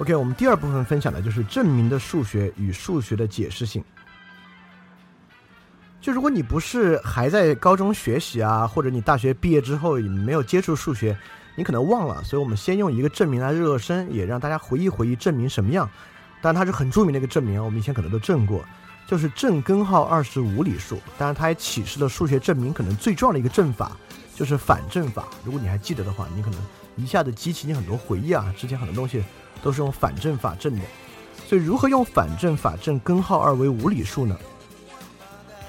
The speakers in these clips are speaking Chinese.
OK，我们第二部分分享的就是证明的数学与数学的解释性。就如果你不是还在高中学习啊，或者你大学毕业之后没有接触数学，你可能忘了。所以我们先用一个证明来热热身，也让大家回忆回忆证明什么样。当然它是很著名的一个证明，我们以前可能都证过，就是正根号二十五理数。当然它也启示了数学证明可能最重要的一个证法，就是反证法。如果你还记得的话，你可能一下子激起你很多回忆啊，之前很多东西都是用反证法证的。所以如何用反证法证根号二为无理数呢？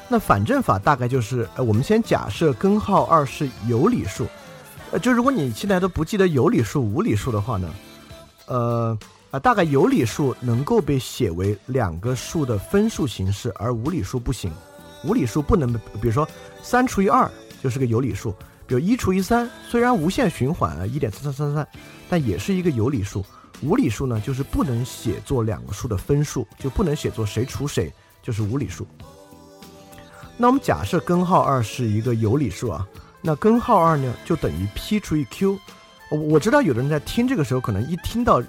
那反证法大概就是，呃，我们先假设根号二是有理数，呃，就如果你现在都不记得有理数、无理数的话呢，呃，啊，大概有理数能够被写为两个数的分数形式，而无理数不行。无理数不能，比如说三除以二就是个有理数，比如一除以三，虽然无限循环啊，一点三三三三，但也是一个有理数。无理数呢，就是不能写作两个数的分数，就不能写作谁除谁，就是无理数。那我们假设根号二是一个有理数啊，那根号二呢就等于 p 除以 q。我知道有的人在听这个时候可能一听到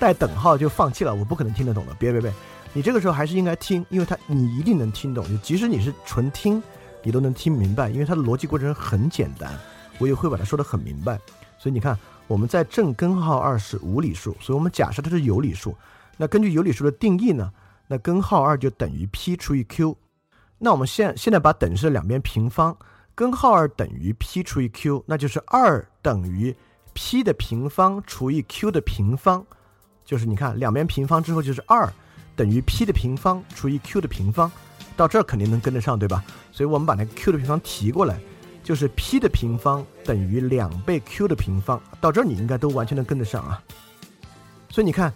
带等号就放弃了，我不可能听得懂的。别别别，你这个时候还是应该听，因为它你一定能听懂。就即使你是纯听，你都能听明白，因为它的逻辑过程很简单，我也会把它说得很明白。所以你看，我们在正根号二是无理数，所以我们假设它是有理数。那根据有理数的定义呢，那根号二就等于 p 除以 q。那我们现现在把等式两边平方，根号二等于 p 除以 q，那就是二等于 p 的平方除以 q 的平方，就是你看两边平方之后就是二等于 p 的平方除以 q 的平方，到这儿肯定能跟得上，对吧？所以我们把那个 q 的平方提过来，就是 p 的平方等于两倍 q 的平方，到这儿你应该都完全能跟得上啊。所以你看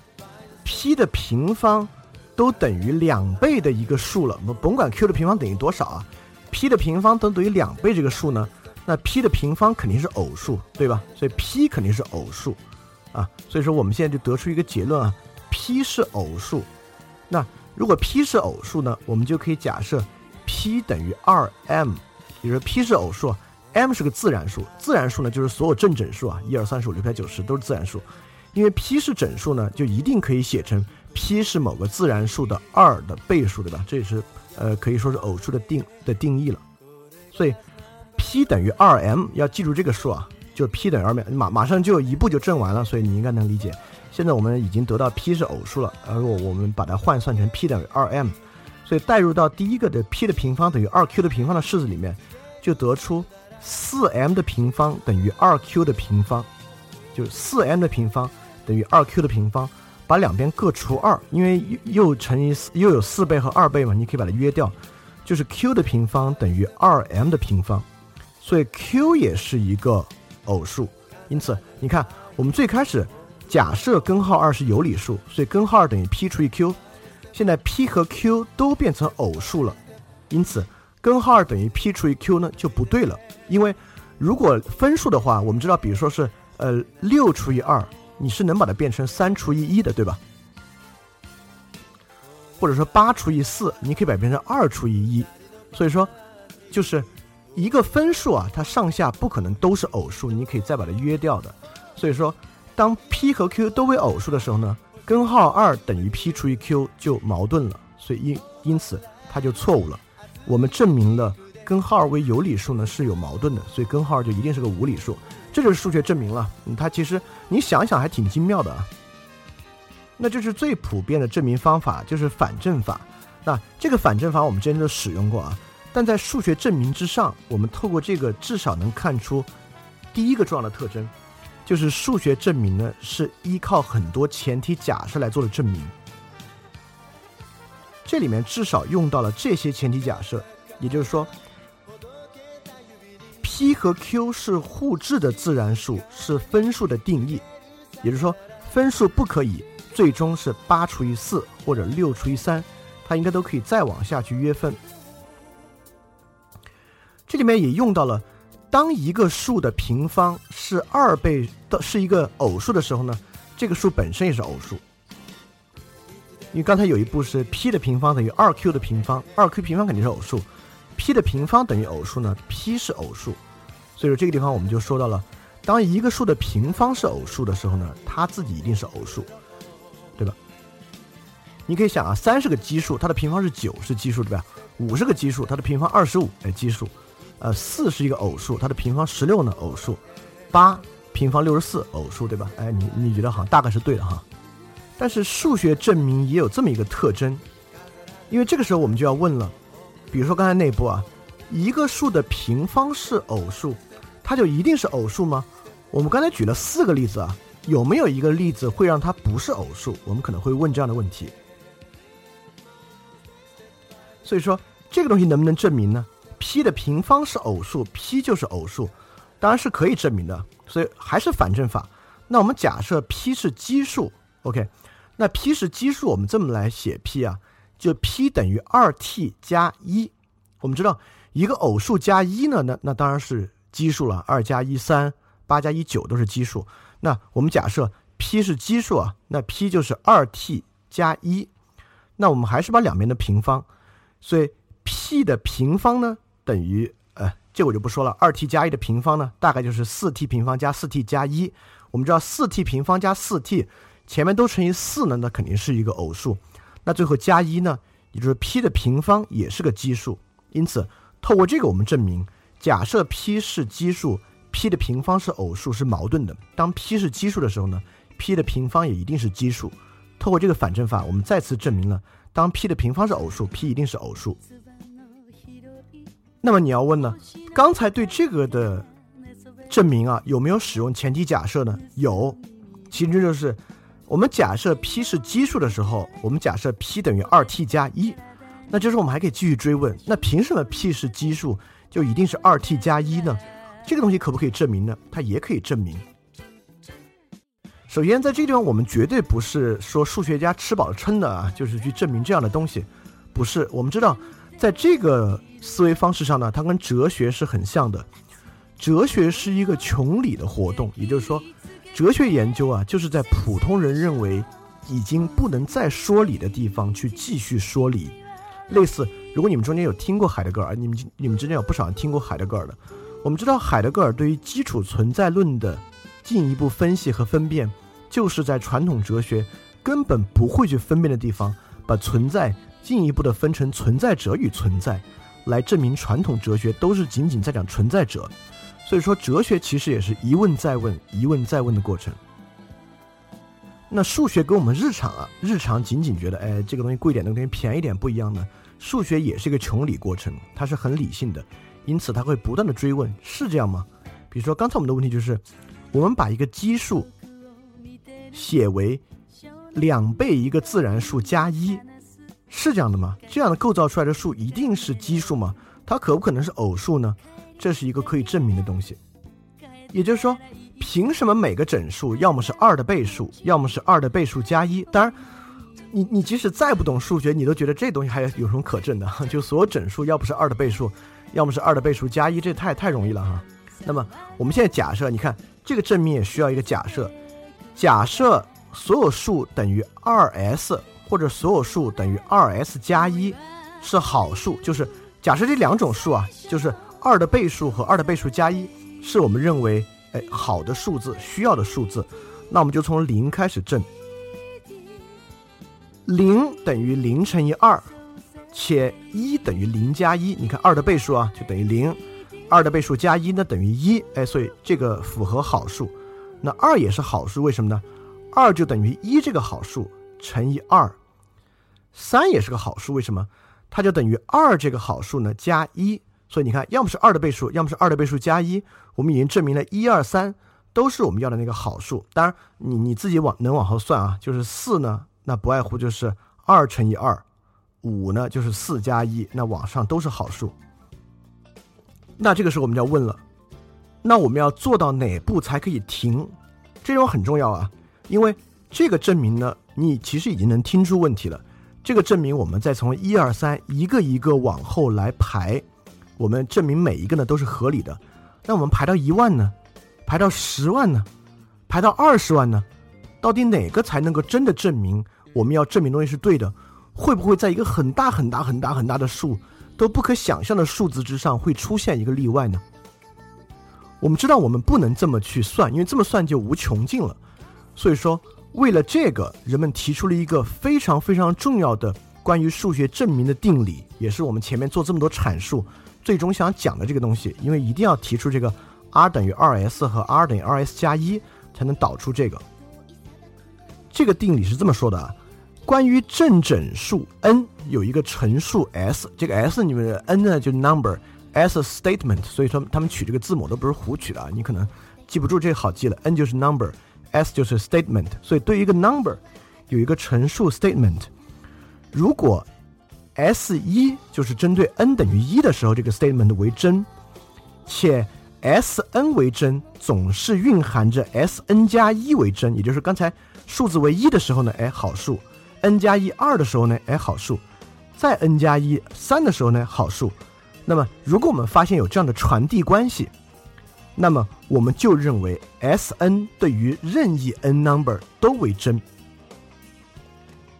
，p 的平方。都等于两倍的一个数了，我们甭管 q 的平方等于多少啊，p 的平方都等于两倍这个数呢，那 p 的平方肯定是偶数，对吧？所以 p 肯定是偶数，啊，所以说我们现在就得出一个结论啊，p 是偶数。那如果 p 是偶数呢，我们就可以假设 p 等于二 m，也就是 p 是偶数，m 是个自然数，自然数呢就是所有正整数啊，一二三四五六七八九十都是自然数，因为 p 是整数呢，就一定可以写成。p 是某个自然数的二的倍数，对吧？这也是，呃，可以说是偶数的定的定义了。所以，p 等于二 m，要记住这个数啊，就 p 等于二 m，马马上就一步就证完了，所以你应该能理解。现在我们已经得到 p 是偶数了，而我我们把它换算成 p 等于二 m，所以代入到第一个的 p 的平方等于二 q 的平方的式子里面，就得出四 m 的平方等于二 q 的平方，就是四 m 的平方等于二 q 的平方。把两边各除二，因为又乘以四又有四倍和二倍嘛，你可以把它约掉，就是 q 的平方等于二 m 的平方，所以 q 也是一个偶数。因此，你看我们最开始假设根号二是有理数，所以根号二等于 p 除以 q。现在 p 和 q 都变成偶数了，因此根号二等于 p 除以 q 呢就不对了。因为如果分数的话，我们知道，比如说是呃六除以二。你是能把它变成三除以一的，对吧？或者说八除以四，你可以把它变成二除以一。所以说，就是一个分数啊，它上下不可能都是偶数，你可以再把它约掉的。所以说，当 p 和 q 都为偶数的时候呢，根号二等于 p 除以 q 就矛盾了，所以因因此它就错误了。我们证明了根号二为有理数呢是有矛盾的，所以根号二就一定是个无理数。这就是数学证明了，它其实你想想还挺精妙的啊。那就是最普遍的证明方法，就是反证法。那这个反证法我们之前都使用过啊，但在数学证明之上，我们透过这个至少能看出第一个重要的特征，就是数学证明呢是依靠很多前提假设来做的证明。这里面至少用到了这些前提假设，也就是说。p 和 q 是互质的自然数，是分数的定义，也就是说，分数不可以最终是八除以四或者六除以三，它应该都可以再往下去约分。这里面也用到了，当一个数的平方是二倍的，是一个偶数的时候呢，这个数本身也是偶数。因为刚才有一步是 p 的平方等于二 q 的平方，二 q 平方肯定是偶数。p 的平方等于偶数呢？p 是偶数，所以说这个地方我们就说到了，当一个数的平方是偶数的时候呢，它自己一定是偶数。对吧？你可以想啊，三是个奇数，它的平方是九，是奇数，对吧？五是个奇数，它的平方二十五，哎，奇数。呃，四是一个偶数，它的平方十六呢，偶数。八平方六十四，偶数，对吧？哎，你你觉得好像大概是对的哈。但是数学证明也有这么一个特征，因为这个时候我们就要问了，比如说刚才那步啊，一个数的平方是偶数，它就一定是偶数吗？我们刚才举了四个例子啊，有没有一个例子会让它不是偶数？我们可能会问这样的问题。所以说这个东西能不能证明呢？p 的平方是偶数，p 就是偶数，当然是可以证明的。所以还是反证法。那我们假设 p 是奇数，OK。那 p 是奇数，我们这么来写 p 啊，就 p 等于二 t 加一。我们知道一个偶数加一呢，那那当然是奇数了。二加一三，八加一九都是奇数。那我们假设 p 是奇数啊，那 p 就是二 t 加一。那我们还是把两边的平方，所以 p 的平方呢等于呃，这我就不说了。二 t 加一的平方呢，大概就是四 t 平方加四 t 加一。我们知道四 t 平方加四 t。前面都乘以四呢，那肯定是一个偶数。那最后加一呢，也就是 p 的平方也是个奇数。因此，透过这个我们证明，假设 p 是奇数，p 的平方是偶数是矛盾的。当 p 是奇数的时候呢，p 的平方也一定是奇数。透过这个反证法，我们再次证明了，当 p 的平方是偶数，p 一定是偶数。那么你要问呢，刚才对这个的证明啊，有没有使用前提假设呢？有，其实就是。我们假设 p 是奇数的时候，我们假设 p 等于二 t 加一，那就是我们还可以继续追问，那凭什么 p 是奇数就一定是二 t 加一呢？这个东西可不可以证明呢？它也可以证明。首先，在这个地方，我们绝对不是说数学家吃饱了撑的啊，就是去证明这样的东西，不是。我们知道，在这个思维方式上呢，它跟哲学是很像的。哲学是一个穷理的活动，也就是说。哲学研究啊，就是在普通人认为已经不能再说理的地方去继续说理。类似，如果你们中间有听过海德格尔，你们你们之间有不少人听过海德格尔的。我们知道，海德格尔对于基础存在论的进一步分析和分辨，就是在传统哲学根本不会去分辨的地方，把存在进一步的分成存在者与存在，来证明传统哲学都是仅仅在讲存在者。所以说，哲学其实也是一问再问、一问再问的过程。那数学跟我们日常啊，日常仅仅觉得，哎，这个东西贵点，那个东西便宜点不一样呢。数学也是一个穷理过程，它是很理性的，因此它会不断的追问，是这样吗？比如说刚才我们的问题就是，我们把一个奇数写为两倍一个自然数加一，是这样的吗？这样的构造出来的数一定是奇数吗？它可不可能是偶数呢？这是一个可以证明的东西，也就是说，凭什么每个整数要么是二的倍数，要么是二的倍数加一？当然，你你即使再不懂数学，你都觉得这东西还有什么可证的？就所有整数要不是二的倍数，要么是二的倍数加一，这太太容易了哈。那么我们现在假设，你看这个证明也需要一个假设，假设所有数等于二 s 或者所有数等于二 s 加一是好数，就是假设这两种数啊，就是。二的倍数和二的倍数加一是我们认为哎好的数字，需要的数字，那我们就从零开始证。零等于零乘以二，且一等于零加一。你看二的倍数啊，就等于零，二的倍数加一呢等于一，哎，所以这个符合好数。那二也是好数，为什么呢？二就等于一这个好数乘以二。三也是个好数，为什么？它就等于二这个好数呢加一。所以你看，要么是二的倍数，要么是二的倍数加一。我们已经证明了一二三都是我们要的那个好数。当然，你你自己往能往后算啊，就是四呢，那不外乎就是二乘以二，五呢就是四加一，那往上都是好数。那这个时候我们就要问了，那我们要做到哪步才可以停？这种很重要啊，因为这个证明呢，你其实已经能听出问题了。这个证明我们再从一二三一个一个往后来排。我们证明每一个呢都是合理的，那我们排到一万呢，排到十万呢，排到二十万呢，到底哪个才能够真的证明我们要证明东西是对的？会不会在一个很大很大很大很大的数都不可想象的数字之上会出现一个例外呢？我们知道我们不能这么去算，因为这么算就无穷尽了。所以说，为了这个，人们提出了一个非常非常重要的关于数学证明的定理，也是我们前面做这么多阐述最终想讲的这个东西。因为一定要提出这个 r 等于二 s 和 r 等于二 s 加一，才能导出这个。这个定理是这么说的啊：关于正整数 n 有一个陈述 s，这个 s 你们 n 呢就 number，s statement，所以说他们取这个字母都不是胡取的啊，你可能记不住这个好记了，n 就是 number。S 就是 statement，所以对于一个 number 有一个陈述 statement。如果 S 一就是针对 n 等于一的时候，这个 statement 为真，且 S n 为真，总是蕴含着 S n 加一为真，也就是刚才数字为一的时候呢，哎好数；n 加一二的时候呢，哎好数；再 n 加一三的时候呢，好数。那么如果我们发现有这样的传递关系，那么我们就认为 S n 对于任意 n number 都为真，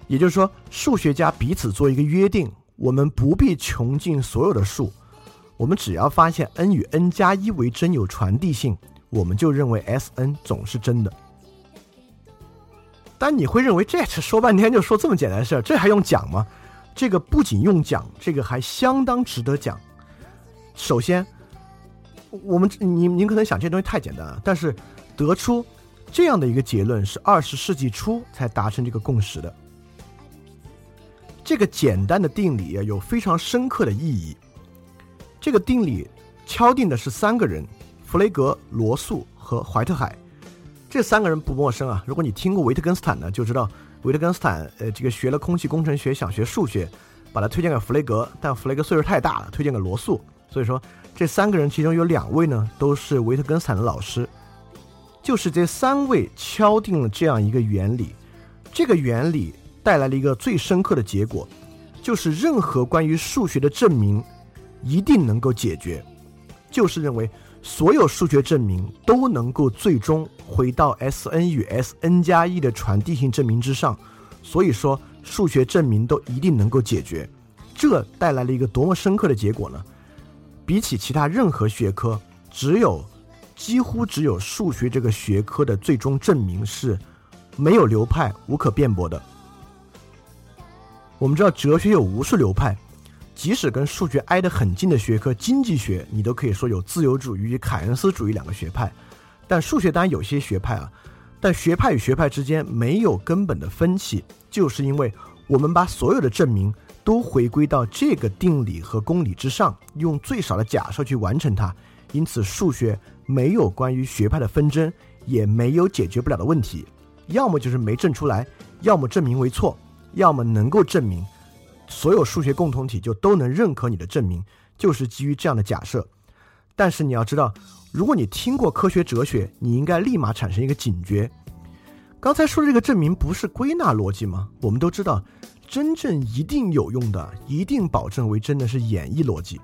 也就是说，数学家彼此做一个约定：我们不必穷尽所有的数，我们只要发现 n 与 n 加一为真有传递性，我们就认为 S n 总是真的。但你会认为这说半天就说这么简单的事儿，这还用讲吗？这个不仅用讲，这个还相当值得讲。首先。我们您您可能想这东西太简单了，但是得出这样的一个结论是二十世纪初才达成这个共识的。这个简单的定理有非常深刻的意义。这个定理敲定的是三个人：弗雷格、罗素和怀特海。这三个人不陌生啊，如果你听过维特根斯坦呢，就知道维特根斯坦呃这个学了空气工程学，想学数学，把他推荐给弗雷格，但弗雷格岁数太大了，推荐给罗素，所以说。这三个人其中有两位呢，都是维特根斯坦的老师，就是这三位敲定了这样一个原理，这个原理带来了一个最深刻的结果，就是任何关于数学的证明一定能够解决，就是认为所有数学证明都能够最终回到 S n 与 S n 加一的传递性证明之上，所以说数学证明都一定能够解决，这带来了一个多么深刻的结果呢？比起其他任何学科，只有几乎只有数学这个学科的最终证明是没有流派、无可辩驳的。我们知道哲学有无数流派，即使跟数学挨得很近的学科经济学，你都可以说有自由主义与凯恩斯主义两个学派。但数学当然有些学派啊，但学派与学派之间没有根本的分歧，就是因为我们把所有的证明。都回归到这个定理和公理之上，用最少的假设去完成它。因此，数学没有关于学派的纷争，也没有解决不了的问题。要么就是没证出来，要么证明为错，要么能够证明。所有数学共同体就都能认可你的证明，就是基于这样的假设。但是你要知道，如果你听过科学哲学，你应该立马产生一个警觉。刚才说的这个证明不是归纳逻辑吗？我们都知道。真正一定有用的、一定保证为真的是演绎逻辑，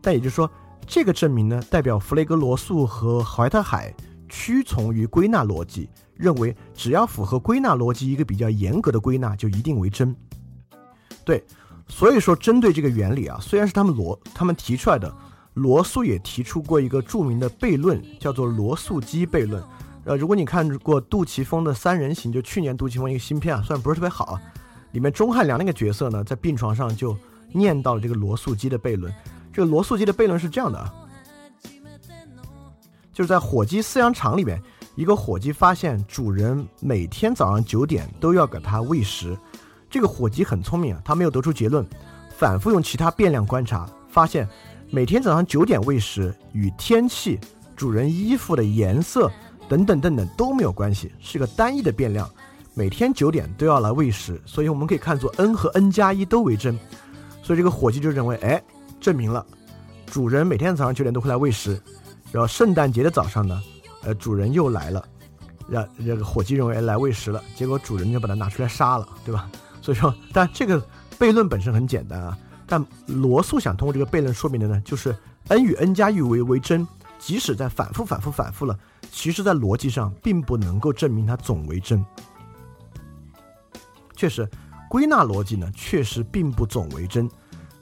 但也就是说，这个证明呢，代表弗雷格、罗素和怀特海屈从于归纳逻辑，认为只要符合归纳逻辑一个比较严格的归纳，就一定为真。对，所以说针对这个原理啊，虽然是他们罗他们提出来的，罗素也提出过一个著名的悖论，叫做罗素基悖论。呃，如果你看过杜琪峰的《三人行》，就去年杜琪峰一个新片啊，虽然不是特别好啊。里面钟汉良那个角色呢，在病床上就念到了这个罗素基的悖论。这个罗素基的悖论是这样的啊，就是在火鸡饲养场里面，一个火鸡发现主人每天早上九点都要给它喂食。这个火鸡很聪明啊，它没有得出结论，反复用其他变量观察，发现每天早上九点喂食与天气、主人衣服的颜色等等等等都没有关系，是个单一的变量。每天九点都要来喂食，所以我们可以看作 n 和 n 加一都为真，所以这个伙计就认为，哎，证明了主人每天早上九点都会来喂食，然后圣诞节的早上呢，呃，主人又来了，让这个伙计认为来喂食了，结果主人就把它拿出来杀了，对吧？所以说，但这个悖论本身很简单啊，但罗素想通过这个悖论说明的呢，就是 n 与 n 加一为为真，即使在反复反复反复了，其实在逻辑上并不能够证明它总为真。确实，归纳逻辑呢，确实并不总为真。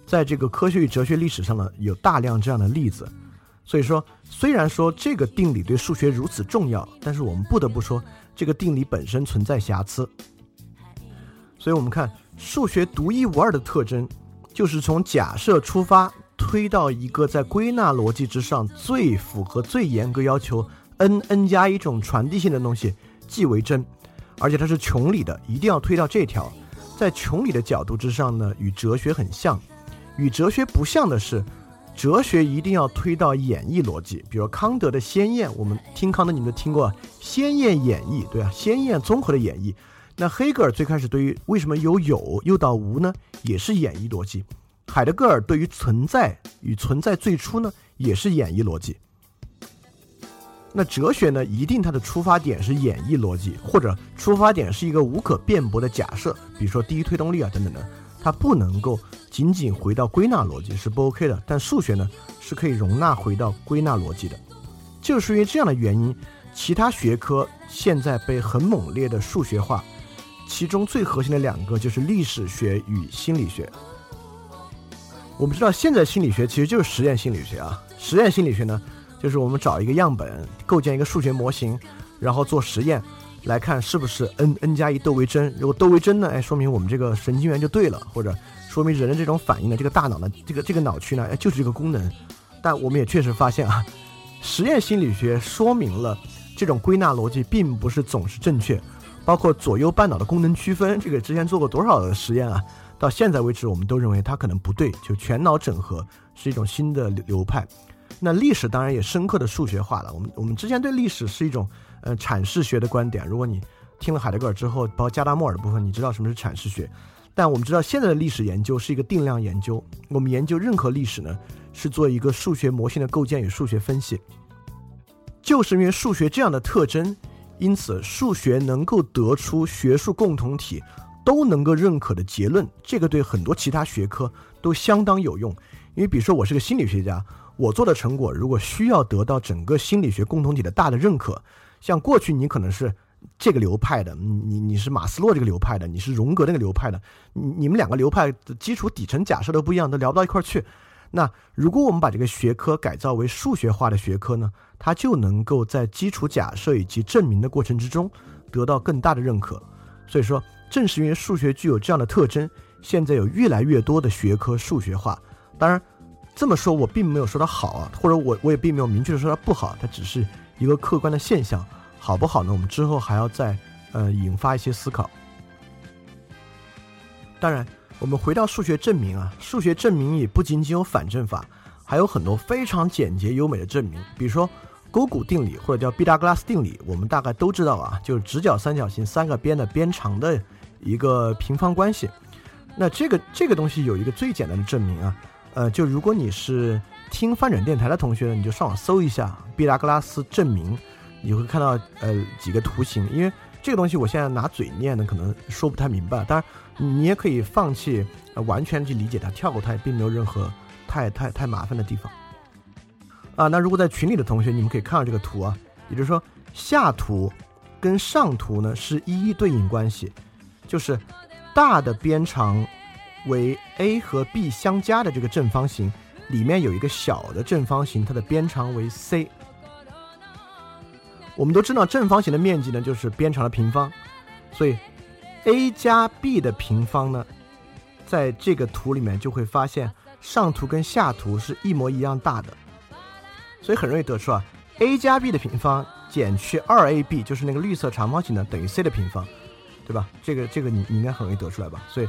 在这个科学与哲学历史上呢，有大量这样的例子。所以说，虽然说这个定理对数学如此重要，但是我们不得不说，这个定理本身存在瑕疵。所以我们看数学独一无二的特征，就是从假设出发，推到一个在归纳逻辑之上最符合、最严格要求 n n 加一种传递性的东西，即为真，而且它是穷理的，一定要推到这条。在穷理的角度之上呢，与哲学很像，与哲学不像的是，哲学一定要推到演绎逻辑。比如康德的先验，我们听康德，你们都听过先验演绎，对啊，先验综合的演绎。那黑格尔最开始对于为什么有有又到无呢，也是演绎逻辑。海德格尔对于存在与存在最初呢，也是演绎逻辑。那哲学呢，一定它的出发点是演绎逻辑，或者出发点是一个无可辩驳的假设，比如说第一推动力啊等等的，它不能够仅仅回到归纳逻辑是不 OK 的。但数学呢，是可以容纳回到归纳逻辑的。就是因为这样的原因，其他学科现在被很猛烈的数学化，其中最核心的两个就是历史学与心理学。我们知道，现在心理学其实就是实验心理学啊，实验心理学呢。就是我们找一个样本，构建一个数学模型，然后做实验，来看是不是 n n 加一都为真。如果都为真呢，哎，说明我们这个神经元就对了，或者说明人的这种反应呢，这个大脑呢，这个这个脑区呢，哎，就是这个功能。但我们也确实发现啊，实验心理学说明了这种归纳逻辑并不是总是正确，包括左右半脑的功能区分，这个之前做过多少的实验啊？到现在为止，我们都认为它可能不对，就全脑整合是一种新的流派。那历史当然也深刻的数学化了。我们我们之前对历史是一种呃阐释学的观点。如果你听了海德格尔之后，包括加达默尔的部分，你知道什么是阐释学。但我们知道现在的历史研究是一个定量研究。我们研究任何历史呢，是做一个数学模型的构建与数学分析。就是因为数学这样的特征，因此数学能够得出学术共同体都能够认可的结论。这个对很多其他学科都相当有用。因为比如说我是个心理学家。我做的成果如果需要得到整个心理学共同体的大的认可，像过去你可能是这个流派的，你你是马斯洛这个流派的，你是荣格那个流派的，你你们两个流派的基础底层假设都不一样，都聊不到一块儿去。那如果我们把这个学科改造为数学化的学科呢，它就能够在基础假设以及证明的过程之中得到更大的认可。所以说，正是因为数学具有这样的特征，现在有越来越多的学科数学化。当然。这么说，我并没有说它好啊，或者我我也并没有明确的说它不好，它只是一个客观的现象，好不好呢？我们之后还要再呃引发一些思考。当然，我们回到数学证明啊，数学证明也不仅仅有反证法，还有很多非常简洁优美的证明，比如说勾股定理或者叫毕达哥拉斯定理，我们大概都知道啊，就是直角三角形三个边的边长的一个平方关系。那这个这个东西有一个最简单的证明啊。呃，就如果你是听翻转电台的同学呢，你就上网搜一下毕达哥拉斯证明，你会看到呃几个图形。因为这个东西我现在拿嘴念呢，可能说不太明白。当然，你也可以放弃完全去理解它，跳过它也，并没有任何太太太麻烦的地方。啊，那如果在群里的同学，你们可以看到这个图啊，也就是说下图跟上图呢是一一对应关系，就是大的边长。为 a 和 b 相加的这个正方形，里面有一个小的正方形，它的边长为 c。我们都知道正方形的面积呢就是边长的平方，所以 a 加 b 的平方呢，在这个图里面就会发现上图跟下图是一模一样大的，所以很容易得出啊，a 加 b 的平方减去二 ab 就是那个绿色长方形呢等于 c 的平方，对吧？这个这个你你应该很容易得出来吧？所以。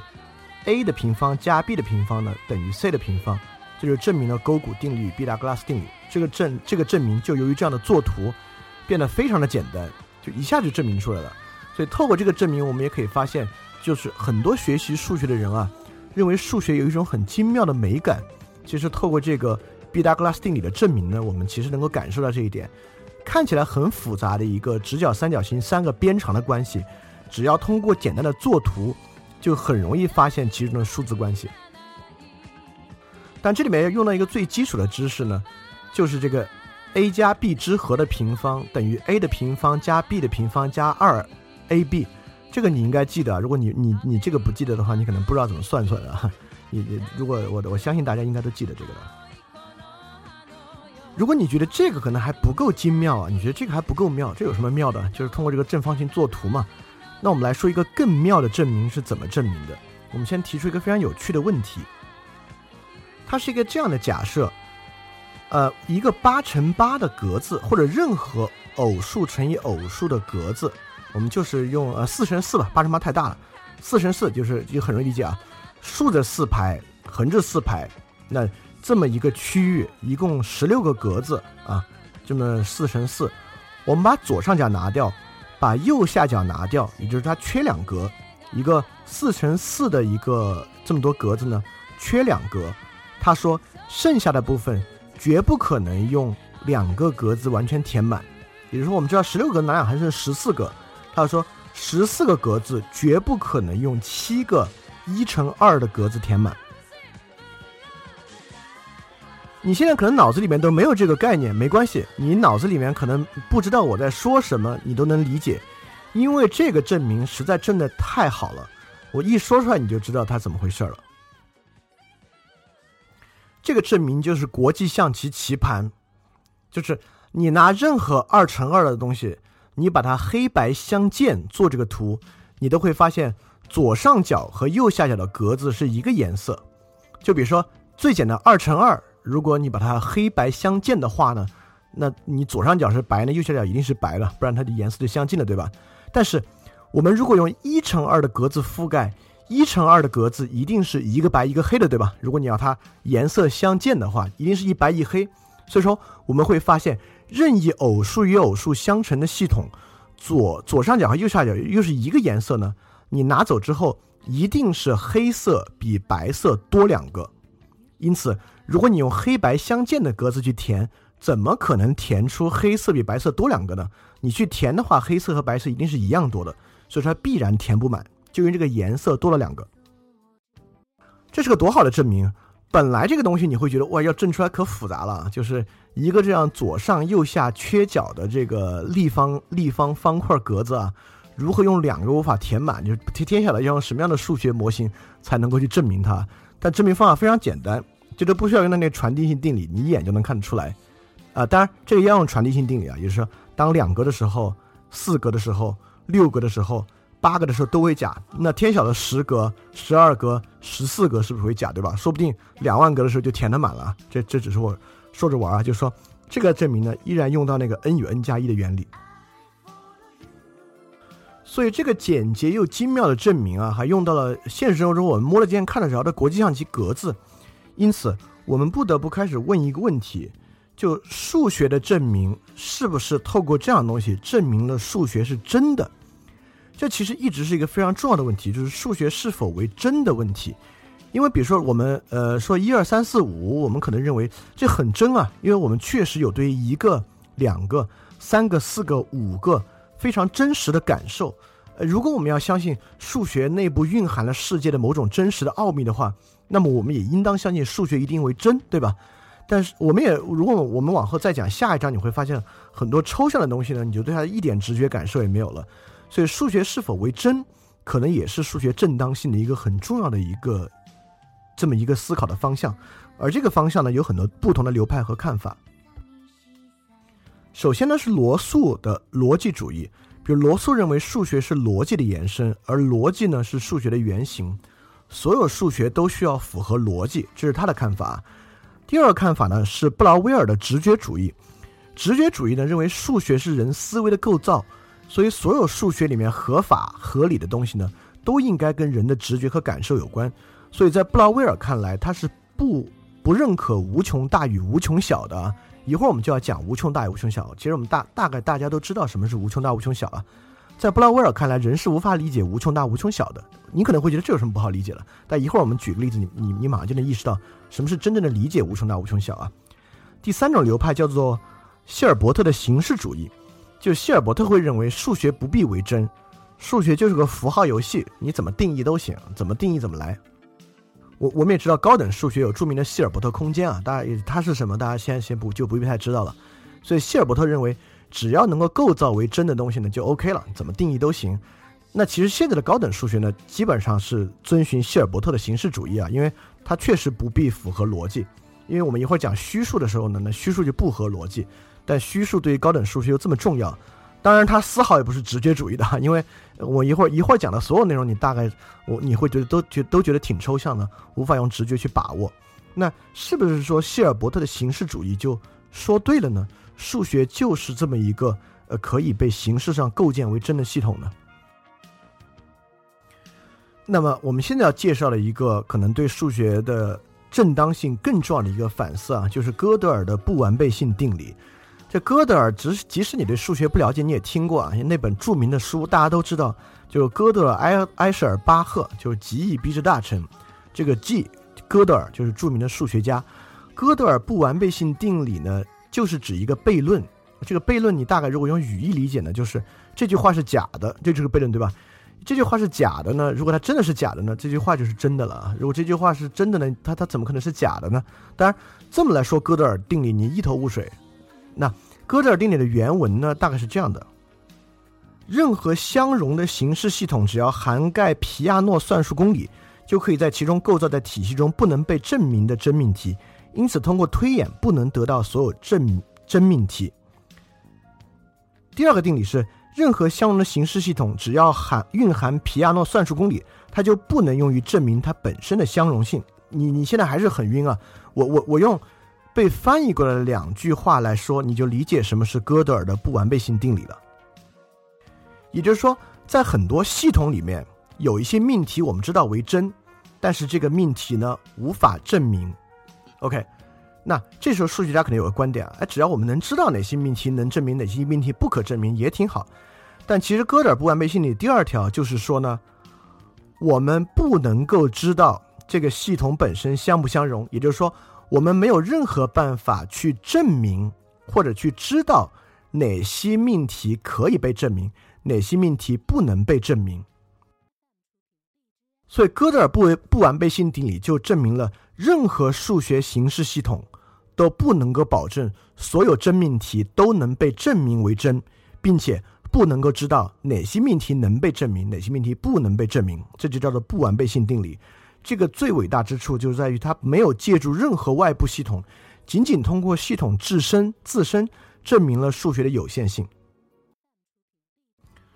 A 的平方加 b 的平方呢，等于 c 的平方，这就证明了勾股定律与毕达哥拉斯定理。这个证这个证明就由于这样的作图，变得非常的简单，就一下就证明出来了。所以透过这个证明，我们也可以发现，就是很多学习数学的人啊，认为数学有一种很精妙的美感。其实透过这个毕达哥拉斯定理的证明呢，我们其实能够感受到这一点。看起来很复杂的一个直角三角形三个边长的关系，只要通过简单的作图。就很容易发现其中的数字关系，但这里面要用到一个最基础的知识呢，就是这个 a 加 b 之和的平方等于 a 的平方加 b 的平方加二 ab，这个你应该记得。如果你你你这个不记得的话，你可能不知道怎么算出来的。你你如果我我相信大家应该都记得这个的。如果你觉得这个可能还不够精妙啊，你觉得这个还不够妙，这有什么妙的？就是通过这个正方形作图嘛。那我们来说一个更妙的证明是怎么证明的？我们先提出一个非常有趣的问题，它是一个这样的假设：呃，一个八乘八的格子，或者任何偶数乘以偶数的格子，我们就是用呃四乘四吧，八乘八太大了，四乘四就是就很容易理解啊，竖着四排，横着四排，那。这么一个区域，一共十六个格子啊，这么四乘四，我们把左上角拿掉，把右下角拿掉，也就是它缺两格，一个四乘四的一个这么多格子呢，缺两格。他说剩下的部分绝不可能用两个格子完全填满，也就是说我们知道十六格哪两还剩十四个，他说十四个格子绝不可能用七个一乘二的格子填满。你现在可能脑子里面都没有这个概念，没关系，你脑子里面可能不知道我在说什么，你都能理解，因为这个证明实在真的太好了，我一说出来你就知道它怎么回事了。这个证明就是国际象棋棋盘，就是你拿任何二乘二的东西，你把它黑白相间做这个图，你都会发现左上角和右下角的格子是一个颜色。就比如说最简单二乘二。如果你把它黑白相间的话呢，那你左上角是白呢，右下角一定是白了，不然它的颜色就相近了，对吧？但是我们如果用一乘二的格子覆盖，一乘二的格子一定是一个白一个黑的，对吧？如果你要它颜色相间的话，一定是一白一黑。所以说我们会发现，任意偶数与偶数相乘的系统，左左上角和右下角又是一个颜色呢，你拿走之后一定是黑色比白色多两个，因此。如果你用黑白相间的格子去填，怎么可能填出黑色比白色多两个呢？你去填的话，黑色和白色一定是一样多的，所以说它必然填不满，就因为这个颜色多了两个。这是个多好的证明！本来这个东西你会觉得哇，要证出来可复杂了，就是一个这样左上右下缺角的这个立方立方方块格子啊，如何用两个无法填满？就是天天晓得要用什么样的数学模型才能够去证明它？但证明方法非常简单。这都不需要用到那个传递性定理，你一眼就能看得出来，啊，当然这个要用传递性定理啊，也就是说，当两格的时候、四格的时候、六格的时候、八个的时候都会假，那天晓得十格、十二格、十四格是不是会假，对吧？说不定两万格的时候就填得满了。这这只是我说着玩啊，就是说这个证明呢，依然用到那个 n 与 n 加一的原理。所以这个简洁又精妙的证明啊，还用到了现实生活中我们摸得见、看得着的国际象棋格子。因此，我们不得不开始问一个问题：就数学的证明，是不是透过这样东西证明了数学是真的？这其实一直是一个非常重要的问题，就是数学是否为真的问题。因为，比如说我们呃说一二三四五，我们可能认为这很真啊，因为我们确实有对于一个、两个、三个、四个、五个非常真实的感受。呃，如果我们要相信数学内部蕴含了世界的某种真实的奥秘的话，那么我们也应当相信数学一定为真，对吧？但是我们也，如果我们往后再讲下一章，你会发现很多抽象的东西呢，你就对它一点直觉感受也没有了。所以数学是否为真，可能也是数学正当性的一个很重要的一个这么一个思考的方向。而这个方向呢，有很多不同的流派和看法。首先呢，是罗素的逻辑主义，比如罗素认为数学是逻辑的延伸，而逻辑呢是数学的原型。所有数学都需要符合逻辑，这是他的看法。第二个看法呢是布劳威尔的直觉主义。直觉主义呢认为数学是人思维的构造，所以所有数学里面合法合理的东西呢都应该跟人的直觉和感受有关。所以在布劳威尔看来，他是不不认可无穷大与无穷小的。一会儿我们就要讲无穷大与无穷小。其实我们大大概大家都知道什么是无穷大无穷小啊。在布拉威尔看来，人是无法理解无穷大无穷小的。你可能会觉得这有什么不好理解了？但一会儿我们举个例子，你你你马上就能意识到什么是真正的理解无穷大无穷小啊。第三种流派叫做希尔伯特的形式主义，就希尔伯特会认为数学不必为真，数学就是个符号游戏，你怎么定义都行，怎么定义怎么来。我我们也知道高等数学有著名的希尔伯特空间啊，大家它是什么？大家先先不就不必太知道了。所以希尔伯特认为。只要能够构造为真的东西呢，就 OK 了，怎么定义都行。那其实现在的高等数学呢，基本上是遵循希尔伯特的形式主义啊，因为它确实不必符合逻辑。因为我们一会儿讲虚数的时候呢，那虚数就不合逻辑，但虚数对于高等数学又这么重要，当然它丝毫也不是直觉主义的，因为我一会儿一会儿讲的所有内容，你大概我你会觉得都觉都觉得挺抽象的，无法用直觉去把握。那是不是说希尔伯特的形式主义就说对了呢？数学就是这么一个呃可以被形式上构建为真的系统呢？那么我们现在要介绍的一个可能对数学的正当性更重要的一个反思啊，就是哥德尔的不完备性定理。这哥德尔，即即使你对数学不了解，你也听过啊，那本著名的书大家都知道，就是哥德尔埃埃舍尔巴赫，就是极易逼之大成。这个 G，哥德尔就是著名的数学家。哥德尔不完备性定理呢，就是指一个悖论。这个悖论你大概如果用语义理解呢，就是这句话是假的，这就是悖论，对吧？这句话是假的呢？如果它真的是假的呢？这句话就是真的了！如果这句话是真的呢？它它怎么可能是假的呢？当然，这么来说哥德尔定理，你一头雾水。那哥德尔定理的原文呢，大概是这样的：任何相容的形式系统，只要涵盖皮亚诺算术公理，就可以在其中构造在体系中不能被证明的真命题。因此，通过推演不能得到所有证真命题。第二个定理是。任何相容的形式系统，只要含蕴含皮亚诺算术公理，它就不能用于证明它本身的相容性。你你现在还是很晕啊！我我我用被翻译过来的两句话来说，你就理解什么是哥德尔的不完备性定理了。也就是说，在很多系统里面，有一些命题我们知道为真，但是这个命题呢无法证明。OK。那这时候数学家可能有个观点啊，哎，只要我们能知道哪些命题能证明，哪些命题不可证明，也挺好。但其实哥德尔不完备性理第二条就是说呢，我们不能够知道这个系统本身相不相容，也就是说，我们没有任何办法去证明或者去知道哪些命题可以被证明，哪些命题不能被证明。所以哥德尔不为不完备性定理就证明了任何数学形式系统。都不能够保证所有真命题都能被证明为真，并且不能够知道哪些命题能被证明，哪些命题不能被证明，这就叫做不完备性定理。这个最伟大之处就在于它没有借助任何外部系统，仅仅通过系统自身自身证明了数学的有限性。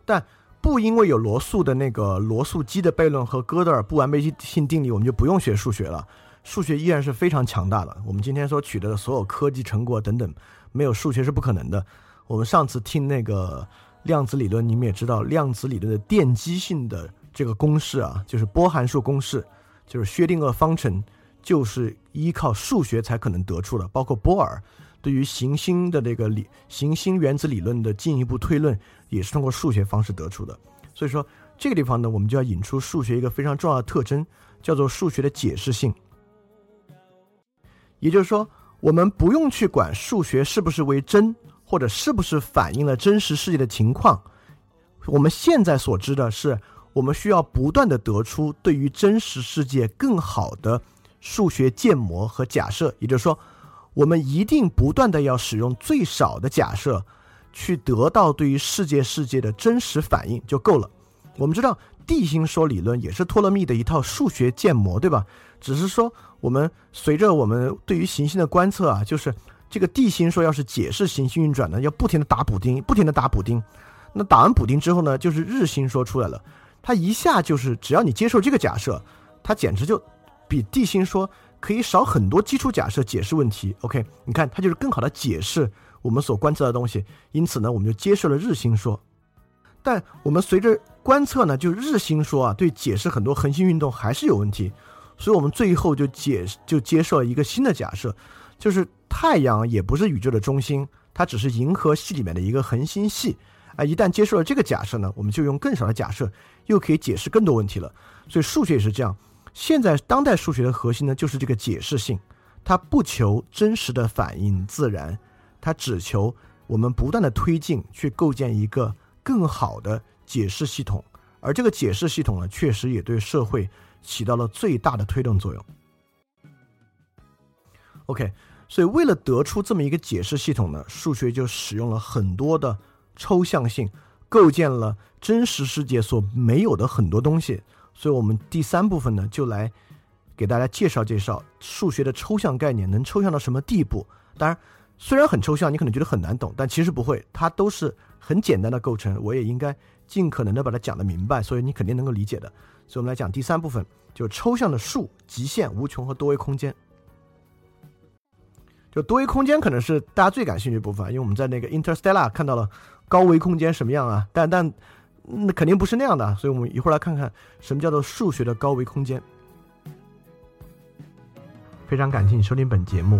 但不因为有罗素的那个罗素基的悖论和哥德尔不完备性定理，我们就不用学数学了。数学依然是非常强大的。我们今天所取得的所有科技成果等等，没有数学是不可能的。我们上次听那个量子理论，你们也知道，量子理论的奠基性的这个公式啊，就是波函数公式，就是薛定谔方程，就是依靠数学才可能得出的。包括波尔对于行星的这个理行星原子理论的进一步推论，也是通过数学方式得出的。所以说，这个地方呢，我们就要引出数学一个非常重要的特征，叫做数学的解释性。也就是说，我们不用去管数学是不是为真，或者是不是反映了真实世界的情况。我们现在所知的是，我们需要不断的得出对于真实世界更好的数学建模和假设。也就是说，我们一定不断的要使用最少的假设，去得到对于世界世界的真实反应就够了。我们知道。地心说理论也是托勒密的一套数学建模，对吧？只是说，我们随着我们对于行星的观测啊，就是这个地心说要是解释行星运转呢，要不停的打补丁，不停的打补丁。那打完补丁之后呢，就是日心说出来了。它一下就是，只要你接受这个假设，它简直就比地心说可以少很多基础假设解释问题。OK，你看，它就是更好的解释我们所观测的东西。因此呢，我们就接受了日心说。但我们随着观测呢，就日心说啊，对解释很多恒星运动还是有问题，所以我们最后就解就接受了一个新的假设，就是太阳也不是宇宙的中心，它只是银河系里面的一个恒星系啊。一旦接受了这个假设呢，我们就用更少的假设，又可以解释更多问题了。所以数学也是这样。现在当代数学的核心呢，就是这个解释性，它不求真实的反映自然，它只求我们不断的推进，去构建一个。更好的解释系统，而这个解释系统呢，确实也对社会起到了最大的推动作用。OK，所以为了得出这么一个解释系统呢，数学就使用了很多的抽象性，构建了真实世界所没有的很多东西。所以我们第三部分呢，就来给大家介绍介绍数学的抽象概念能抽象到什么地步。当然，虽然很抽象，你可能觉得很难懂，但其实不会，它都是很简单的构成。我也应该尽可能的把它讲得明白，所以你肯定能够理解的。所以我们来讲第三部分，就抽象的数、极限、无穷和多维空间。就多维空间可能是大家最感兴趣的部分，因为我们在那个 Interstellar 看到了高维空间什么样啊，但但那肯定不是那样的，所以我们一会儿来看看什么叫做数学的高维空间。非常感谢你收听本节目。